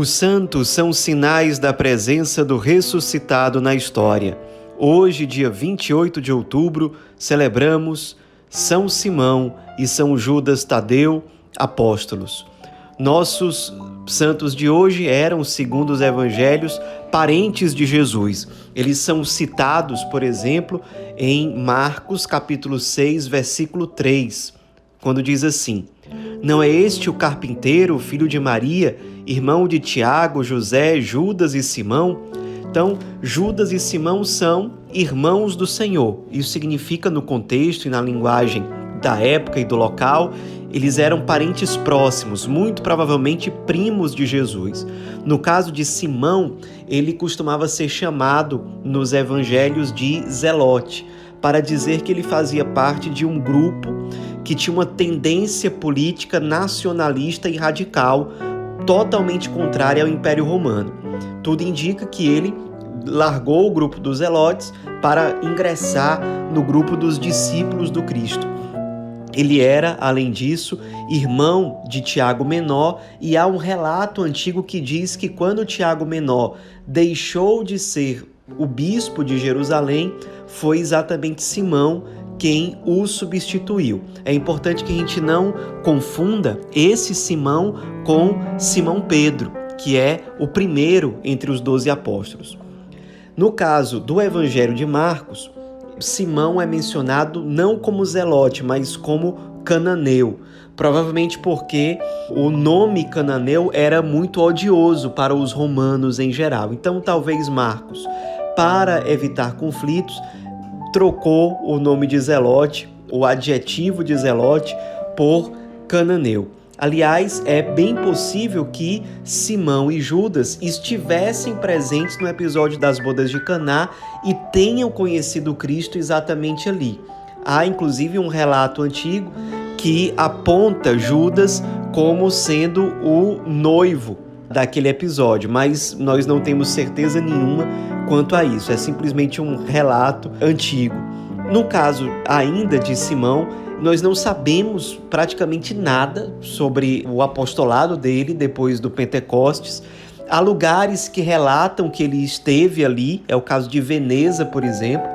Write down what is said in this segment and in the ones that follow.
Os santos são sinais da presença do ressuscitado na história. Hoje, dia 28 de outubro, celebramos São Simão e São Judas Tadeu, apóstolos. Nossos santos de hoje eram, segundo os evangelhos, parentes de Jesus. Eles são citados, por exemplo, em Marcos capítulo 6, versículo 3, quando diz assim: Não é este o carpinteiro, filho de Maria, irmão de Tiago, José, Judas e Simão? Então, Judas e Simão são irmãos do Senhor. Isso significa, no contexto e na linguagem da época e do local, eles eram parentes próximos, muito provavelmente primos de Jesus. No caso de Simão, ele costumava ser chamado nos evangelhos de Zelote, para dizer que ele fazia parte de um grupo que tinha uma tendência política nacionalista e radical, totalmente contrária ao Império Romano. Tudo indica que ele largou o grupo dos Zelotes para ingressar no grupo dos discípulos do Cristo. Ele era, além disso, irmão de Tiago Menor, e há um relato antigo que diz que quando Tiago Menor deixou de ser o bispo de Jerusalém, foi exatamente Simão quem o substituiu. É importante que a gente não confunda esse Simão com Simão Pedro, que é o primeiro entre os doze apóstolos. No caso do Evangelho de Marcos, Simão é mencionado não como Zelote, mas como cananeu. Provavelmente porque o nome cananeu era muito odioso para os romanos em geral. Então, talvez Marcos, para evitar conflitos, trocou o nome de Zelote, o adjetivo de Zelote, por cananeu. Aliás, é bem possível que Simão e Judas estivessem presentes no episódio das bodas de Caná e tenham conhecido Cristo exatamente ali. Há inclusive um relato antigo que aponta Judas como sendo o noivo daquele episódio, mas nós não temos certeza nenhuma quanto a isso. É simplesmente um relato antigo. No caso ainda de Simão, nós não sabemos praticamente nada sobre o apostolado dele depois do Pentecostes. Há lugares que relatam que ele esteve ali, é o caso de Veneza, por exemplo.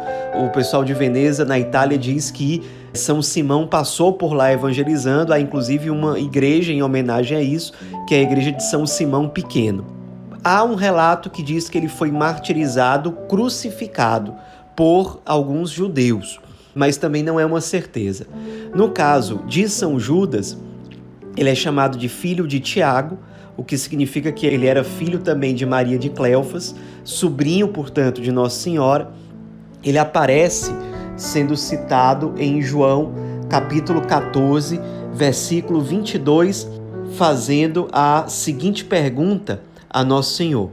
O pessoal de Veneza, na Itália, diz que São Simão passou por lá evangelizando. Há inclusive uma igreja em homenagem a isso, que é a igreja de São Simão Pequeno. Há um relato que diz que ele foi martirizado, crucificado por alguns judeus mas também não é uma certeza. No caso de São Judas, ele é chamado de filho de Tiago, o que significa que ele era filho também de Maria de Cleofas, sobrinho, portanto, de Nossa Senhora. Ele aparece sendo citado em João, capítulo 14, versículo 22, fazendo a seguinte pergunta a Nosso Senhor: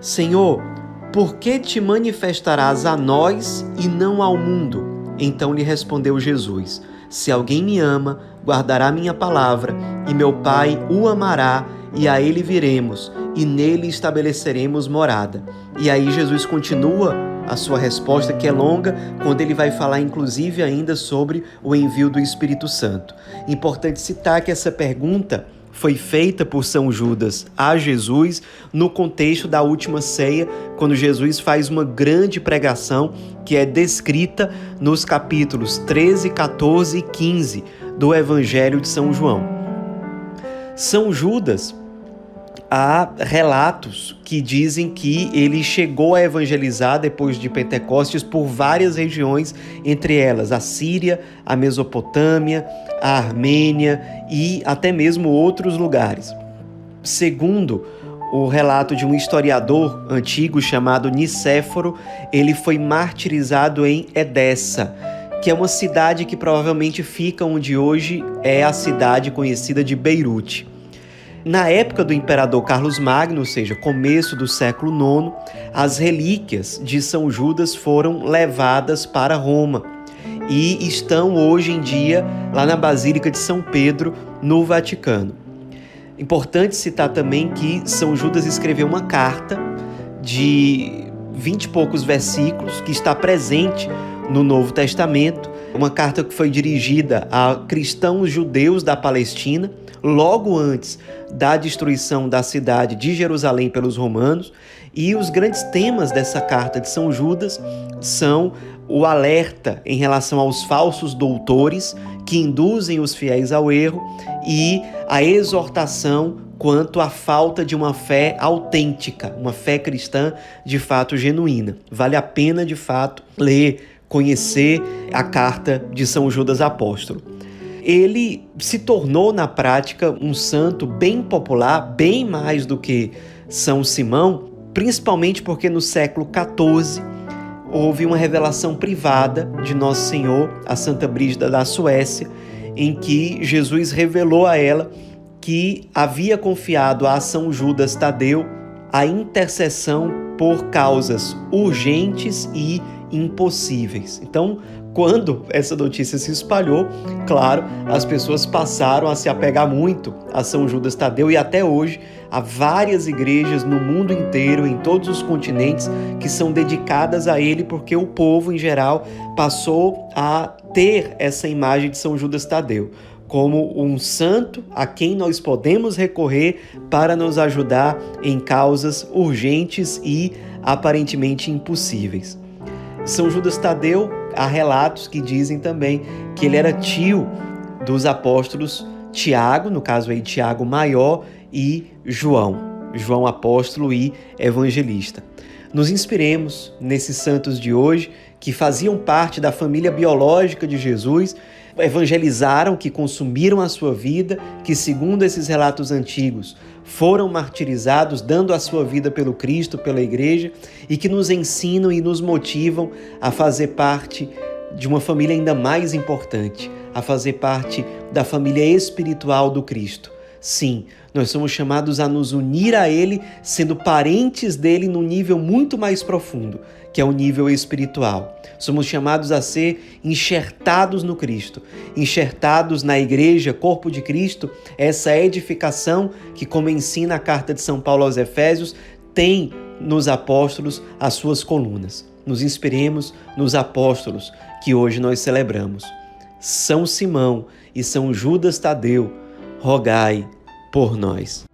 Senhor, por que te manifestarás a nós e não ao mundo? Então lhe respondeu Jesus: Se alguém me ama, guardará minha palavra, e meu Pai o amará, e a ele viremos, e nele estabeleceremos morada. E aí Jesus continua a sua resposta, que é longa, quando ele vai falar inclusive ainda sobre o envio do Espírito Santo. Importante citar que essa pergunta foi feita por São Judas a Jesus no contexto da última ceia, quando Jesus faz uma grande pregação que é descrita nos capítulos 13, 14 e 15 do Evangelho de São João. São Judas há relatos que dizem que ele chegou a evangelizar depois de Pentecostes por várias regiões, entre elas a Síria, a Mesopotâmia, a Armênia e até mesmo outros lugares. Segundo o relato de um historiador antigo chamado Nicéforo, ele foi martirizado em Edessa, que é uma cidade que provavelmente fica onde hoje é a cidade conhecida de Beirute. Na época do imperador Carlos Magno, ou seja, começo do século IX, as relíquias de São Judas foram levadas para Roma e estão hoje em dia lá na Basílica de São Pedro, no Vaticano. Importante citar também que São Judas escreveu uma carta de vinte e poucos versículos que está presente no Novo Testamento, uma carta que foi dirigida a cristãos judeus da Palestina logo antes da destruição da cidade de Jerusalém pelos romanos. E os grandes temas dessa carta de São Judas são o alerta em relação aos falsos doutores que induzem os fiéis ao erro e a exortação quanto à falta de uma fé autêntica, uma fé cristã de fato genuína. Vale a pena de fato ler, conhecer a carta de São Judas Apóstolo. Ele se tornou na prática um santo bem popular, bem mais do que São Simão, principalmente porque no século XIV houve uma revelação privada de Nosso Senhor a Santa Brígida da Suécia, em que Jesus revelou a ela que havia confiado a São Judas Tadeu a intercessão por causas urgentes e impossíveis. Então, quando essa notícia se espalhou, claro, as pessoas passaram a se apegar muito a São Judas Tadeu e até hoje há várias igrejas no mundo inteiro, em todos os continentes, que são dedicadas a ele porque o povo em geral passou a ter essa imagem de São Judas Tadeu como um santo a quem nós podemos recorrer para nos ajudar em causas urgentes e aparentemente impossíveis. São Judas Tadeu, há relatos que dizem também que ele era tio dos apóstolos Tiago, no caso aí Tiago Maior, e João, João apóstolo e evangelista. Nos inspiremos nesses santos de hoje que faziam parte da família biológica de Jesus, evangelizaram, que consumiram a sua vida, que, segundo esses relatos antigos, foram martirizados, dando a sua vida pelo Cristo, pela Igreja, e que nos ensinam e nos motivam a fazer parte de uma família ainda mais importante, a fazer parte da família espiritual do Cristo. Sim, nós somos chamados a nos unir a Ele, sendo parentes dele num nível muito mais profundo, que é o nível espiritual. Somos chamados a ser enxertados no Cristo, enxertados na igreja, corpo de Cristo, essa edificação que, como ensina a carta de São Paulo aos Efésios, tem nos apóstolos as suas colunas. Nos inspiremos nos apóstolos que hoje nós celebramos. São Simão e São Judas Tadeu rogai por nós.